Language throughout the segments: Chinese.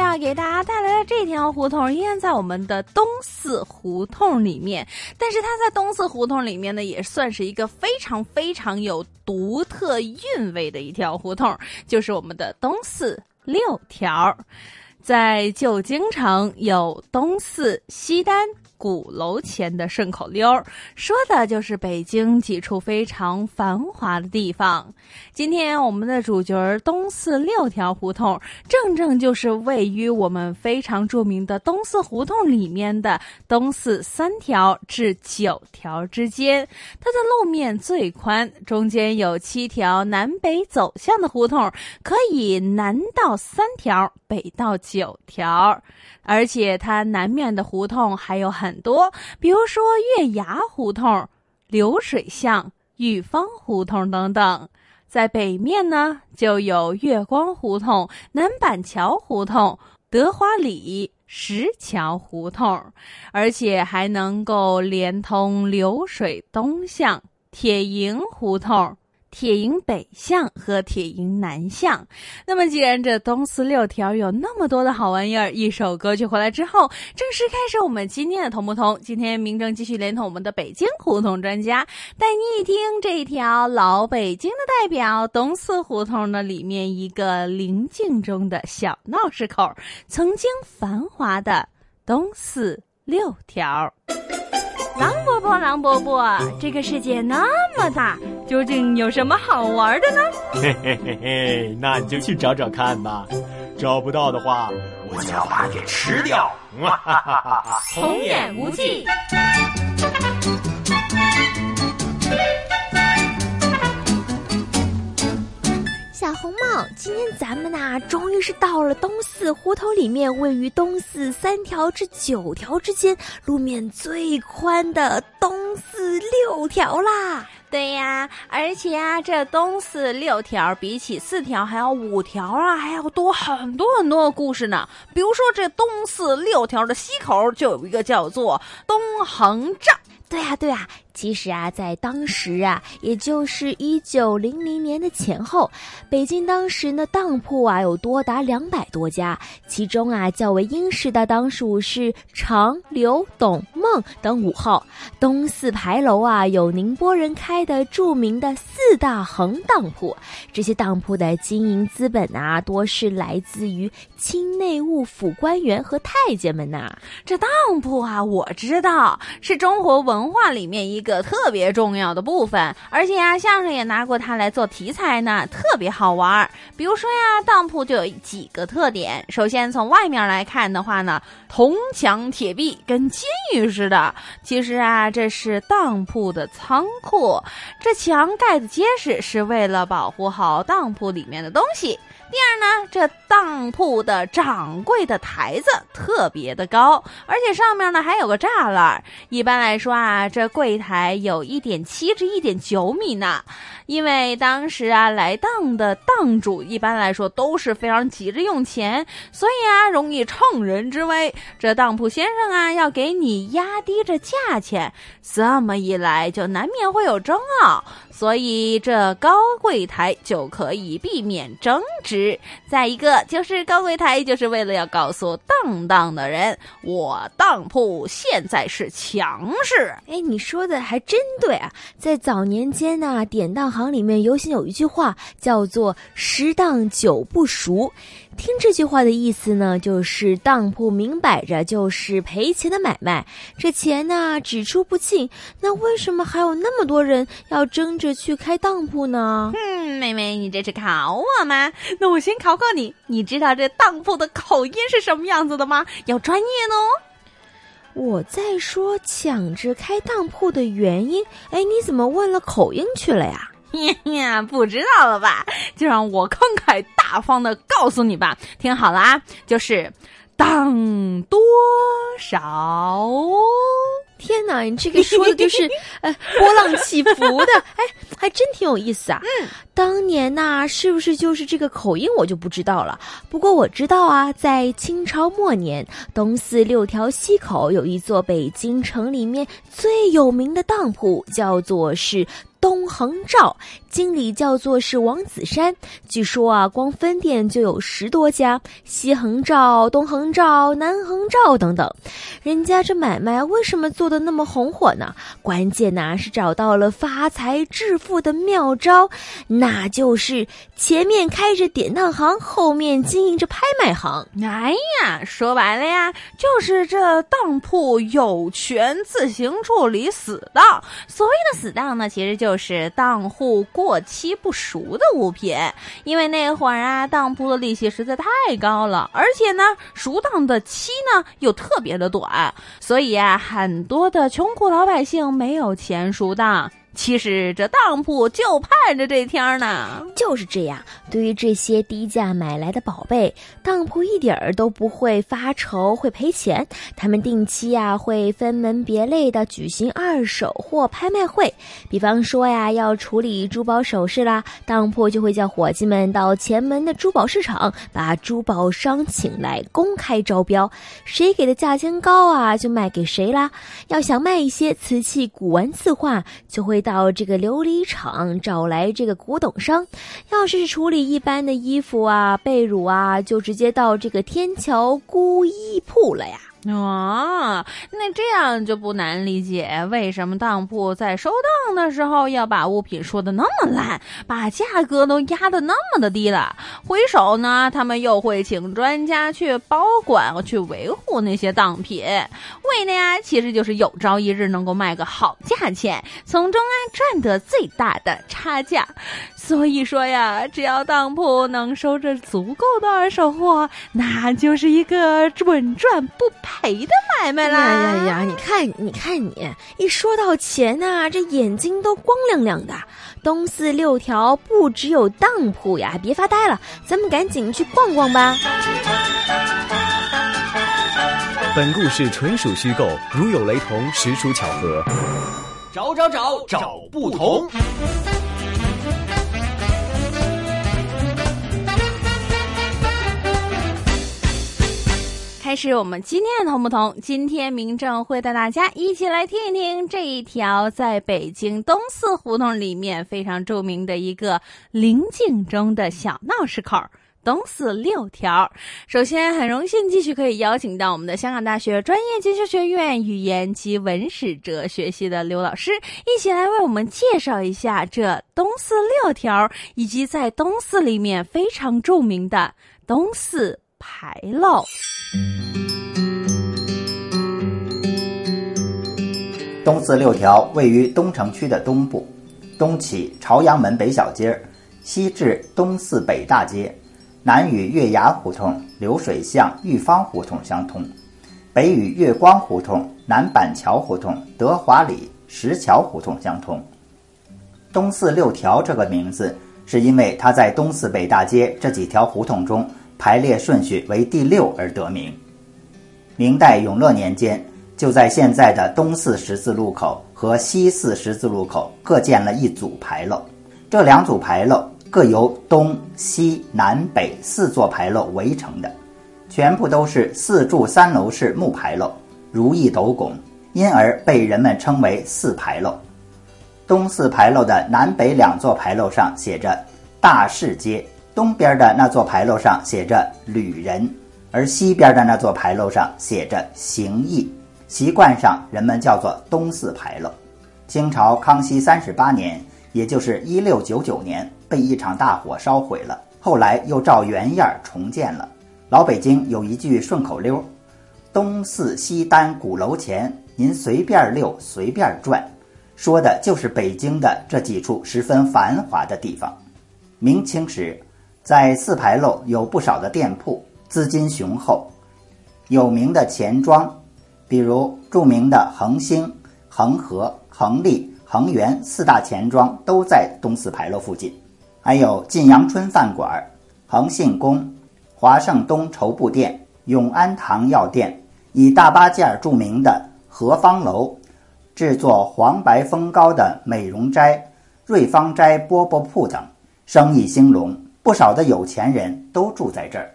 要给大家带来的这条胡同，依然在我们的东四胡同里面，但是它在东四胡同里面呢，也算是一个非常非常有独特韵味的一条胡同，就是我们的东四六条。在旧京城有东四西单鼓楼前的顺口溜，说的就是北京几处非常繁华的地方。今天我们的主角东四六条胡同，正正就是位于我们非常著名的东四胡同里面的东四三条至九条之间。它的路面最宽，中间有七条南北走向的胡同，可以南到三条，北到九条。而且它南面的胡同还有很很多，比如说月牙胡同、流水巷、玉芳胡同等等。在北面呢，就有月光胡同、南板桥胡同、德华里、石桥胡同，而且还能够连通流水东巷、铁营胡同。铁营北巷和铁营南巷。那么，既然这东四六条有那么多的好玩意儿，一首歌曲回来之后，正式开始我们今天的同不同。今天明正继续连同我们的北京胡同专家，带你一听这一条老北京的代表东四胡同的里面一个宁静中的小闹市口，曾经繁华的东四六条。狼狼伯伯，这个世界那么大，究竟有什么好玩的呢？嘿嘿嘿嘿，那你就去找找看吧。找不到的话，我就要把你给吃掉。哈哈哈哈童言无忌。小红帽，今天咱们呐，终于是到了东四胡同里面，位于东四三条至九条之间，路面最宽的东四六条啦。对呀，而且啊，这东四六条比起四条还要五条啊，还要多很多很多的故事呢。比如说，这东四六条的西口就有一个叫做东横站。对呀，对呀。其实啊，在当时啊，也就是一九零零年的前后，北京当时呢当铺啊有多达两百多家，其中啊较为殷实的当属是长、刘、董、孟等五号。东四牌楼啊有宁波人开的著名的四大恒当铺，这些当铺的经营资本啊多是来自于清内务府官员和太监们呐。这当铺啊，我知道是中国文化里面一个。个特别重要的部分，而且呀，相声也拿过它来做题材呢，特别好玩。比如说呀，当铺就有几个特点。首先从外面来看的话呢，铜墙铁壁，跟监狱似的。其实啊，这是当铺的仓库，这墙盖的结实，是为了保护好当铺里面的东西。第二呢，这当铺的掌柜的台子特别的高，而且上面呢还有个栅栏。一般来说啊，这柜台有一点七至一点九米呢。因为当时啊，来当的当主一般来说都是非常急着用钱，所以啊，容易乘人之危。这当铺先生啊，要给你压低着价钱，这么一来就难免会有争拗。所以这高柜台就可以避免争执。再一个就是高柜台就是为了要告诉当当的人，我当铺现在是强势。哎，你说的还真对啊！在早年间呢，典当行里面流行有一句话叫做“十当九不熟”。听这句话的意思呢，就是当铺明摆着就是赔钱的买卖，这钱呢只出不进。那为什么还有那么多人要争着去开当铺呢？嗯，妹妹，你这是考我吗？那我先考考你，你知道这当铺的口音是什么样子的吗？要专业哦。我在说抢着开当铺的原因，哎，你怎么问了口音去了呀？呀，不知道了吧？就让我慷慨大方的告诉你吧，听好了啊，就是当多少。天哪，你这个说的就是 呃波浪起伏的，哎，还真挺有意思啊。嗯，当年呐，是不是就是这个口音，我就不知道了。不过我知道啊，在清朝末年，东四六条西口有一座北京城里面最有名的当铺，叫做是。东横照经理叫做是王子山，据说啊，光分店就有十多家，西横照、东横照、南横照等等。人家这买卖为什么做的那么红火呢？关键呐是找到了发财致富的妙招，那就是前面开着典当行，后面经营着拍卖行。哎呀，说白了呀，就是这当铺有权自行处理死当。所谓的死当呢，其实。就是当户过期不熟的物品，因为那会儿啊，当铺的利息实在太高了，而且呢，赎当的期呢又特别的短，所以啊，很多的穷苦老百姓没有钱赎当。其实这当铺就盼着这天呢，就是这样。对于这些低价买来的宝贝，当铺一点儿都不会发愁会赔钱。他们定期呀会分门别类的举行二手货拍卖会。比方说呀，要处理珠宝首饰啦，当铺就会叫伙计们到前门的珠宝市场，把珠宝商请来公开招标，谁给的价钱高啊，就卖给谁啦。要想卖一些瓷器、古玩、字画，就会。到这个琉璃厂找来这个古董商，要是处理一般的衣服啊、被褥啊，就直接到这个天桥孤衣铺了呀。哦，那这样就不难理解，为什么当铺在收档的时候要把物品说的那么烂，把价格都压的那么的低了。回首呢，他们又会请专家去保管、去维护那些当品，为的呀，其实就是有朝一日能够卖个好价钱，从中啊赚得最大的差价。所以说呀，只要当铺能收着足够的二手货，那就是一个稳赚不赔的买卖啦！呀呀呀！你看，你看，你一说到钱呐，这眼睛都光亮亮的。东四六条不只有当铺呀，别发呆了，咱们赶紧去逛逛吧。本故事纯属虚构，如有雷同，实属巧合。找找找找不同。开始我们今天的同不同？今天明正会带大家一起来听一听这一条在北京东四胡同里面非常著名的一个灵境中的小闹市口——东四六条。首先，很荣幸继续可以邀请到我们的香港大学专业进修学院语言及文史哲学系的刘老师，一起来为我们介绍一下这东四六条，以及在东四里面非常著名的东四牌楼。东四六条位于东城区的东部，东起朝阳门北小街，西至东四北大街，南与月牙胡同、流水巷玉芳胡同相通，北与月光胡同、南板桥胡同、德华里石桥胡同相通。东四六条这个名字，是因为它在东四北大街这几条胡同中。排列顺序为第六而得名。明代永乐年间，就在现在的东四十字路口和西四十字路口各建了一组牌楼。这两组牌楼各由东西南北四座牌楼围成的，全部都是四柱三楼式木牌楼，如意斗拱，因而被人们称为四牌楼。东四牌楼的南北两座牌楼上写着“大市街”。东边的那座牌楼上写着“旅人”，而西边的那座牌楼上写着“行义”。习惯上，人们叫做东四牌楼。清朝康熙三十八年，也就是一六九九年，被一场大火烧毁了。后来又照原样重建了。老北京有一句顺口溜：“东四西单鼓楼前，您随便溜，随便转。”说的就是北京的这几处十分繁华的地方。明清时。在四牌楼有不少的店铺，资金雄厚，有名的钱庄，比如著名的恒兴、恒和、恒利、恒源四大钱庄都在东四牌楼附近，还有晋阳春饭馆、恒信宫、华盛东绸布店、永安堂药店，以大八件著名的和芳楼，制作黄白风糕的美容斋、瑞芳斋饽饽铺等，生意兴隆，不少的有钱人都住在这儿。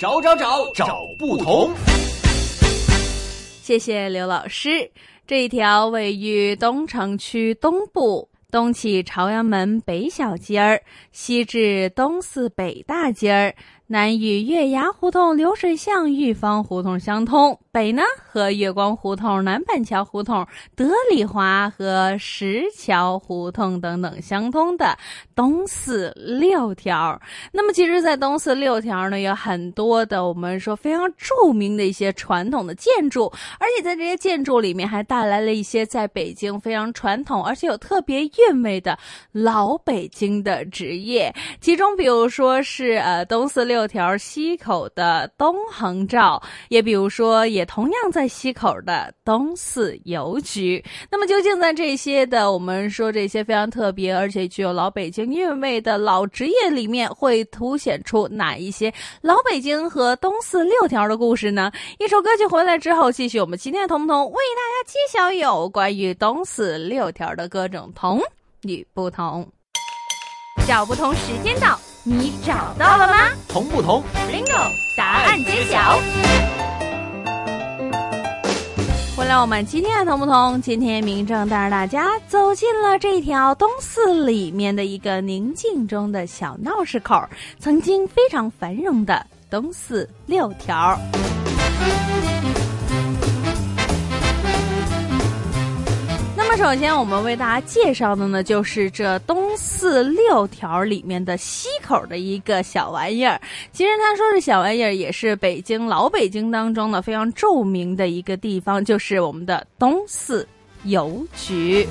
找找找找不同。谢谢刘老师。这一条位于东城区东部，东起朝阳门北小街儿，西至东四北大街儿。南与月牙胡同、流水巷、玉芳胡同相通，北呢和月光胡同、南板桥胡同、德里华和石桥胡同等等相通的东四六条。那么，其实，在东四六条呢，有很多的我们说非常著名的一些传统的建筑，而且在这些建筑里面还带来了一些在北京非常传统而且有特别韵味的老北京的职业。其中，比如说是呃东四六。六条西口的东横照，也比如说，也同样在西口的东四邮局。那么，究竟在这些的我们说这些非常特别而且具有老北京韵味的老职业里面，会凸显出哪一些老北京和东四六条的故事呢？一首歌曲回来之后，继续我们今天的同不同为大家揭晓有关于东四六条的各种同与不同。小不同时间到。你找到了吗？同不同？Bingo！答案揭晓。回来，我们今天的同不同？今天明正带着大家走进了这条东四里面的一个宁静中的小闹市口，曾经非常繁荣的东四六条。首先，我们为大家介绍的呢，就是这东四六条里面的西口的一个小玩意儿。其实他说是小玩意儿，也是北京老北京当中的非常著名的一个地方，就是我们的东四邮局。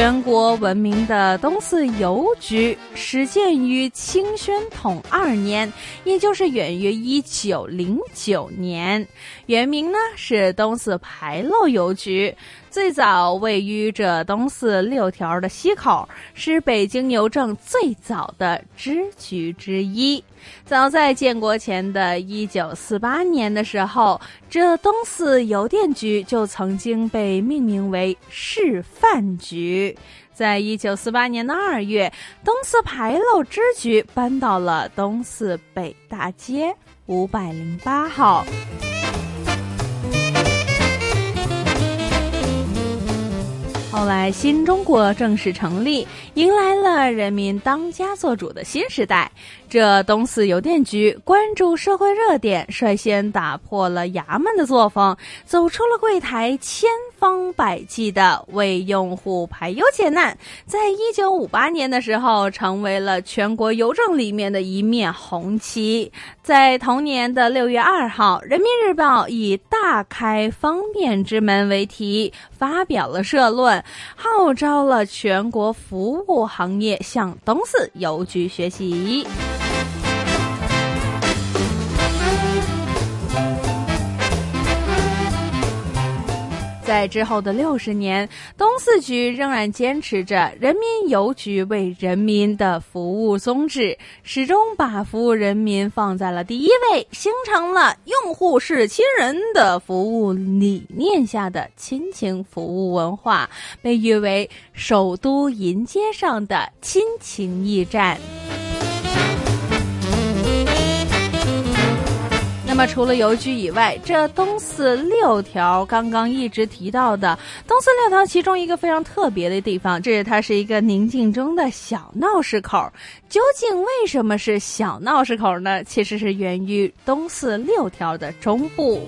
全国闻名的东四邮局始建于清宣统二年，也就是远于一九零九年。原名呢是东四牌楼邮局。最早位于这东四六条的西口，是北京邮政最早的支局之一。早在建国前的一九四八年的时候，这东四邮电局就曾经被命名为示范局。在一九四八年的二月，东四牌楼支局搬到了东四北大街五百零八号。后来，新中国正式成立，迎来了人民当家作主的新时代。这东四邮电局关注社会热点，率先打破了衙门的作风，走出了柜台，千方百计的为用户排忧解难。在一九五八年的时候，成为了全国邮政里面的一面红旗。在同年的六月二号，《人民日报》以“大开方便之门”为题，发表了社论，号召了全国服务行业向东四邮局学习。在之后的六十年，东四局仍然坚持着人民邮局为人民的服务宗旨，始终把服务人民放在了第一位，形成了用户是亲人的服务理念下的亲情服务文化，被誉为首都银街上的亲情驿站。么，除了邮局以外，这东四六条刚刚一直提到的东四六条，其中一个非常特别的地方，这是它是一个宁静中的小闹市口。究竟为什么是小闹市口呢？其实是源于东四六条的中部。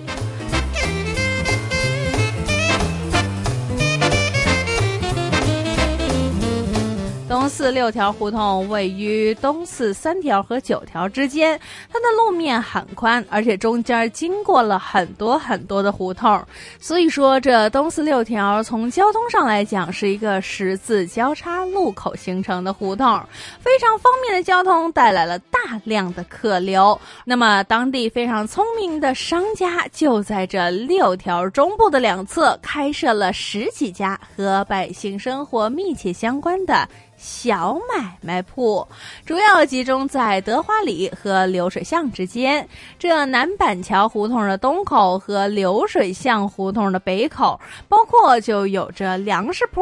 东四六条胡同位于东四三条和九条之间，它的路面很宽，而且中间经过了很多很多的胡同，所以说这东四六条从交通上来讲是一个十字交叉路口形成的胡同，非常方便的交通带来了大量的客流。那么当地非常聪明的商家就在这六条中部的两侧开设了十几家和百姓生活密切相关的。小买卖铺主要集中在德华里和流水巷之间。这南板桥胡同的东口和流水巷胡同的北口，包括就有着粮食铺、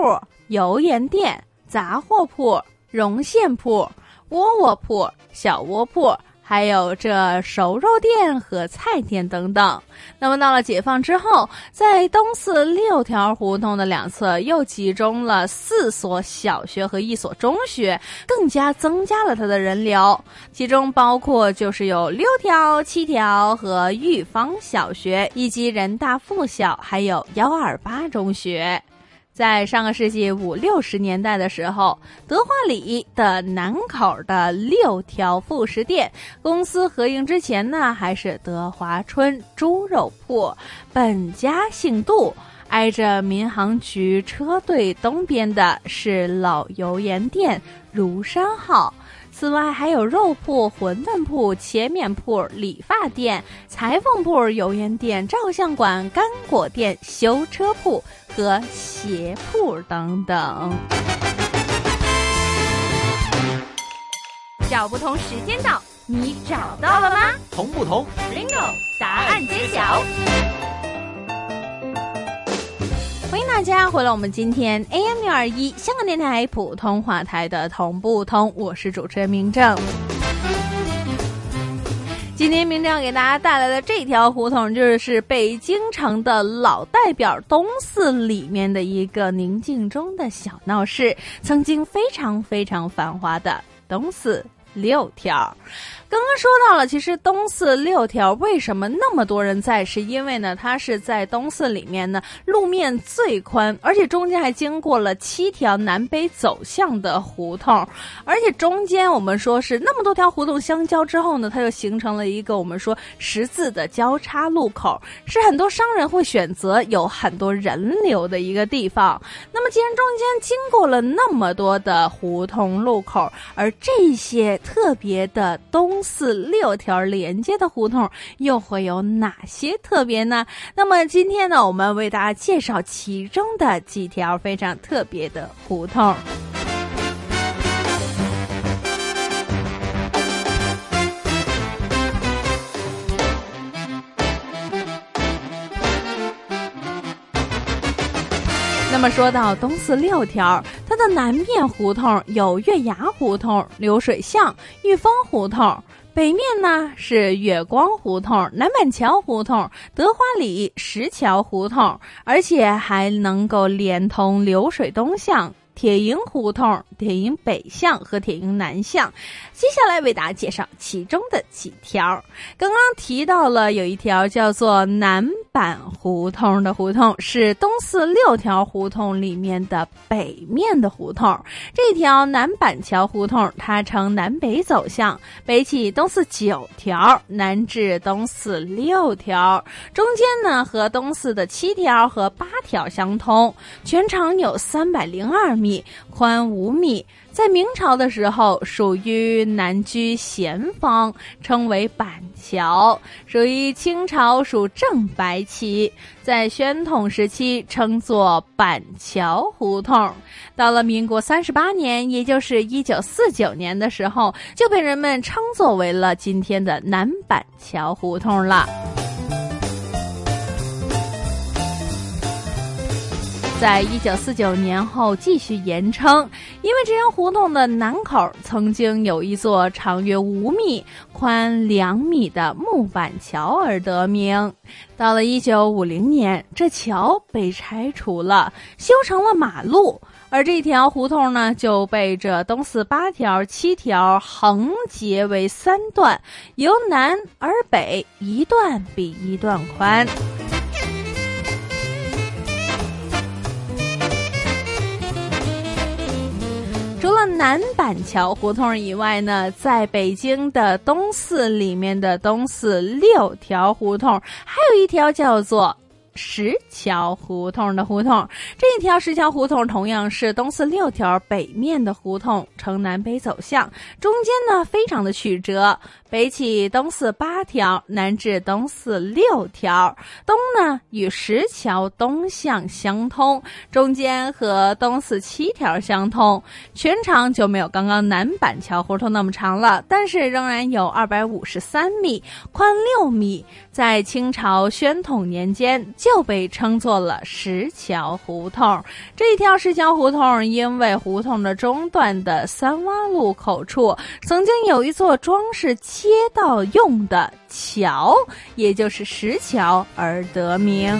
油盐店、杂货铺、绒线铺、窝窝铺、小窝铺。还有这熟肉店和菜店等等。那么到了解放之后，在东四六条胡同的两侧又集中了四所小学和一所中学，更加增加了它的人流。其中包括就是有六条、七条和玉芳小学，以及人大附小，还有幺二八中学。在上个世纪五六十年代的时候，德化里的南口的六条副食店公司合营之前呢，还是德华春猪肉铺，本家姓杜，挨着民航局车队东边的是老油盐店如山号。此外，还有肉铺、馄饨铺、切面铺、理发店、裁缝铺、油烟店、照相馆、干果店、修车铺和鞋铺等等。找不同时间到，你找到了吗？同不同？Bingo！答案揭晓。大家回来，我们今天 AM 六二一香港电台普通话台的同步通，我是主持人明正。今天明正给大家带来的这条胡同，就是北京城的老代表东四里面的一个宁静中的小闹市，曾经非常非常繁华的东四六条。刚刚说到了，其实东四六条为什么那么多人在？是因为呢，它是在东四里面呢，路面最宽，而且中间还经过了七条南北走向的胡同，而且中间我们说是那么多条胡同相交之后呢，它就形成了一个我们说十字的交叉路口，是很多商人会选择有很多人流的一个地方。那么既然中间经过了那么多的胡同路口，而这些特别的东。四六条连接的胡同又会有哪些特别呢？那么今天呢，我们为大家介绍其中的几条非常特别的胡同。那么说到东四六条，它的南面胡同有月牙胡同、流水巷、玉峰胡同。北面呢是月光胡同、南板桥胡同、德华里石桥胡同，而且还能够连通流水东巷。铁营胡同、铁营北巷和铁营南巷，接下来为大家介绍其中的几条。刚刚提到了有一条叫做南板胡同的胡同，是东四六条胡同里面的北面的胡同。这条南板桥胡同，它呈南北走向，北起东四九条，南至东四六条，中间呢和东四的七条和八条相通，全长有三百零二。米宽五米，在明朝的时候属于南居咸方，称为板桥；属于清朝属正白旗，在宣统时期称作板桥胡同。到了民国三十八年，也就是一九四九年的时候，就被人们称作为了今天的南板桥胡同了。在一九四九年后继续延称，因为这条胡同的南口曾经有一座长约五米、宽两米的木板桥而得名。到了一九五零年，这桥被拆除了，修成了马路，而这条胡同呢就被这东四八条、七条横截为三段，由南而北，一段比一段宽。除了南板桥胡同以外呢，在北京的东四里面的东四六条胡同，还有一条叫做。石桥胡同的胡同，这一条石桥胡同同样是东四六条北面的胡同，呈南北走向，中间呢非常的曲折，北起东四八条，南至东四六条，东呢与石桥东向相通，中间和东四七条相通，全长就没有刚刚南板桥胡同那么长了，但是仍然有二百五十三米，宽六米，在清朝宣统年间。就被称作了石桥胡同。这一条石桥胡同，因为胡同的中段的三洼路口处，曾经有一座装饰街道用的桥，也就是石桥而得名。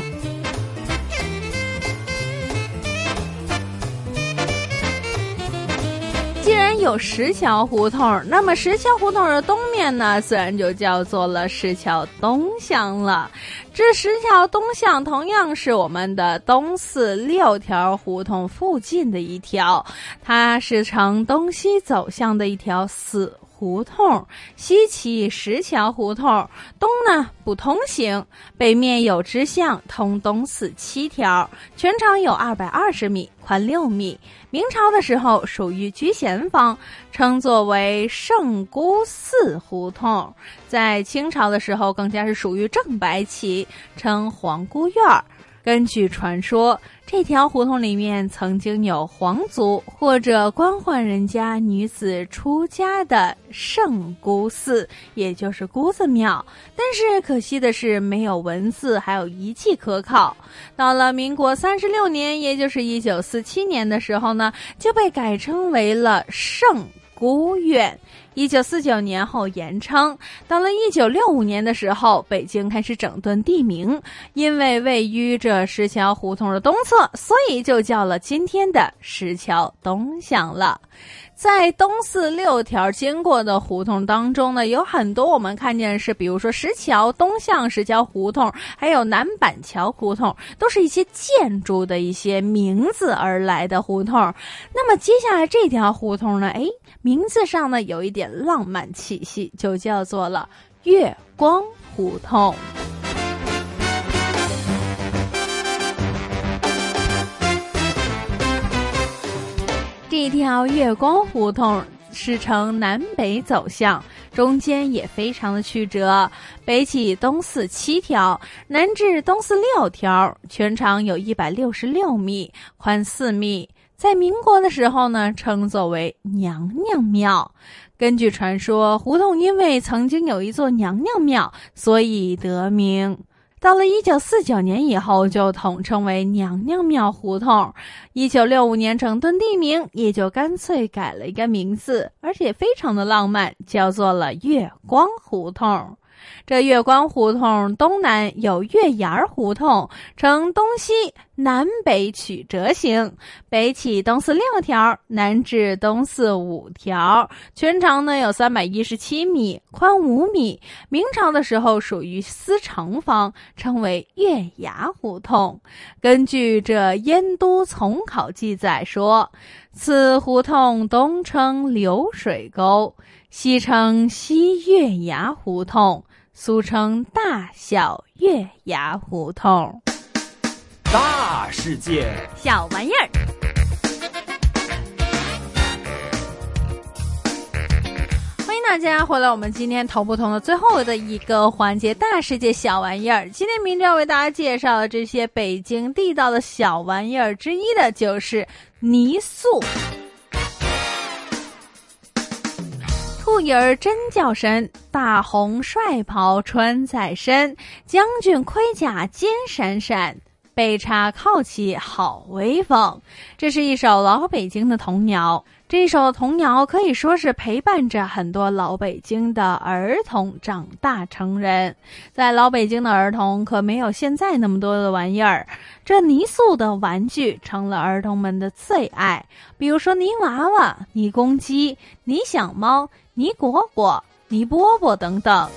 既然有石桥胡同，那么石桥胡同的东面呢，自然就叫做了石桥东巷了。这石桥东巷同样是我们的东四六条胡同附近的一条，它是呈东西走向的一条死胡同。西起石桥胡同，东呢不通行，北面有支巷通东四七条，全长有二百二十米，宽六米。明朝的时候属于居贤坊，称作为圣姑寺胡同；在清朝的时候，更加是属于正白旗，称皇姑院儿。根据传说，这条胡同里面曾经有皇族或者官宦人家女子出家的圣姑寺，也就是姑子庙。但是可惜的是，没有文字，还有遗迹可考。到了民国三十六年，也就是一九四七年的时候呢，就被改称为了圣姑院。一九四九年后延称，到了一九六五年的时候，北京开始整顿地名，因为位于这石桥胡同的东侧，所以就叫了今天的石桥东巷了。在东四六条经过的胡同当中呢，有很多我们看见是，比如说石桥东巷石桥胡同，还有南板桥胡同，都是一些建筑的一些名字而来的胡同。那么接下来这条胡同呢，哎，名字上呢有一点浪漫气息，就叫做了月光胡同。这条月光胡同是呈南北走向，中间也非常的曲折。北起东四七条，南至东四六条，全长有一百六十六米，宽四米。在民国的时候呢，称作为娘娘庙。根据传说，胡同因为曾经有一座娘娘庙，所以得名。到了一九四九年以后，就统称为娘娘庙胡同。一九六五年整顿地名，也就干脆改了一个名字，而且非常的浪漫，叫做了月光胡同。这月光胡同东南有月牙胡同，呈东西南北曲折形，北起东四六条，南至东四五条，全长呢有三百一十七米，宽五米。明朝的时候属于司城方，称为月牙胡同。根据这《燕都从考》记载说，此胡同东称流水沟，西称西月牙胡同。俗称大小月牙胡同，大世界小玩意儿。欢迎大家回来，我们今天头不同的最后的一个环节——大世界小玩意儿。今天明要为大家介绍的这些北京地道的小玩意儿之一的，就是泥塑。影儿真叫神，大红帅袍穿在身，将军盔甲金闪闪，背插靠旗好威风。这是一首老北京的童谣。这首童谣可以说是陪伴着很多老北京的儿童长大成人。在老北京的儿童可没有现在那么多的玩意儿，这泥塑的玩具成了儿童们的最爱。比如说泥娃娃、泥公鸡、泥小猫。泥果果、泥饽饽等等。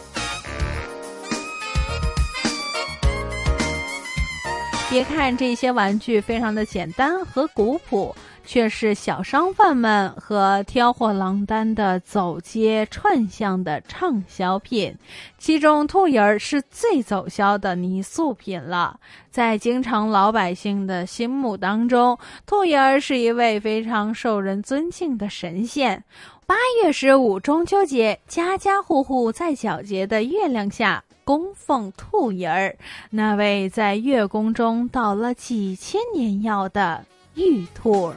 别看这些玩具非常的简单和古朴，却是小商贩们和挑货郎单的走街串巷的畅销品。其中，兔爷儿是最走销的泥塑品了。在京城老百姓的心目当中，兔爷儿是一位非常受人尊敬的神仙。八月十五中秋节，家家户户在皎洁的月亮下供奉兔爷儿，那位在月宫中倒了几千年药的玉兔儿。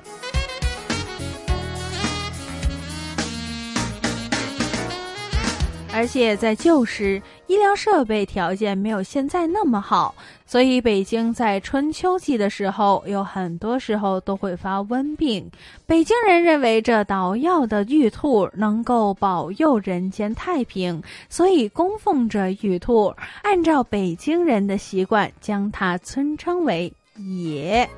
而且在旧时，医疗设备条件没有现在那么好，所以北京在春秋季的时候，有很多时候都会发瘟病。北京人认为这捣药的玉兔能够保佑人间太平，所以供奉着玉兔。按照北京人的习惯，将它尊称为爷。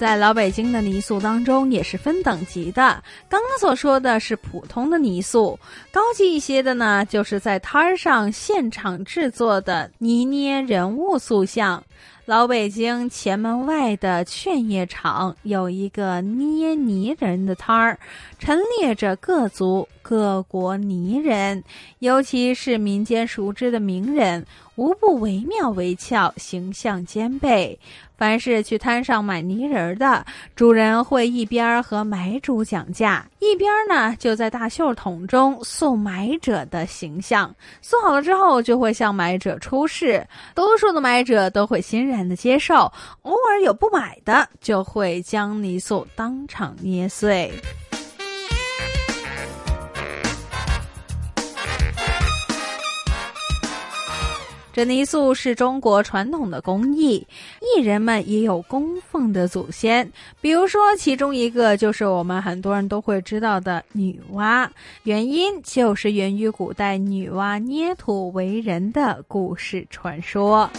在老北京的泥塑当中也是分等级的。刚刚所说的是普通的泥塑，高级一些的呢，就是在摊儿上现场制作的泥捏人物塑像。老北京前门外的劝业场有一个捏泥人的摊儿，陈列着各族各国泥人，尤其是民间熟知的名人，无不惟妙惟肖，形象兼备。凡是去摊上买泥人的主人，会一边和买主讲价，一边呢就在大袖筒中塑买者的形象。塑好了之后，就会向买者出示。多数的买者都会欣然的接受，偶尔有不买的，就会将泥塑当场捏碎。这泥塑是中国传统的工艺，艺人们也有供奉的祖先，比如说其中一个就是我们很多人都会知道的女娲，原因就是源于古代女娲捏土为人的故事传说。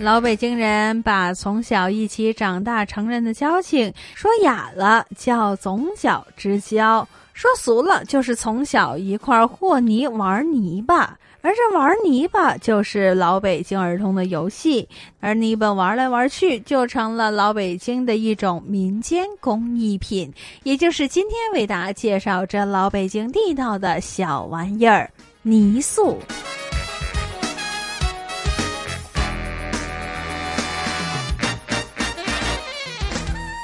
老北京人把从小一起长大成人的交情说雅了叫总角之交，说俗了就是从小一块和泥玩泥巴。而这玩泥巴就是老北京儿童的游戏，而泥巴玩来玩去就成了老北京的一种民间工艺品，也就是今天为大家介绍这老北京地道的小玩意儿——泥塑。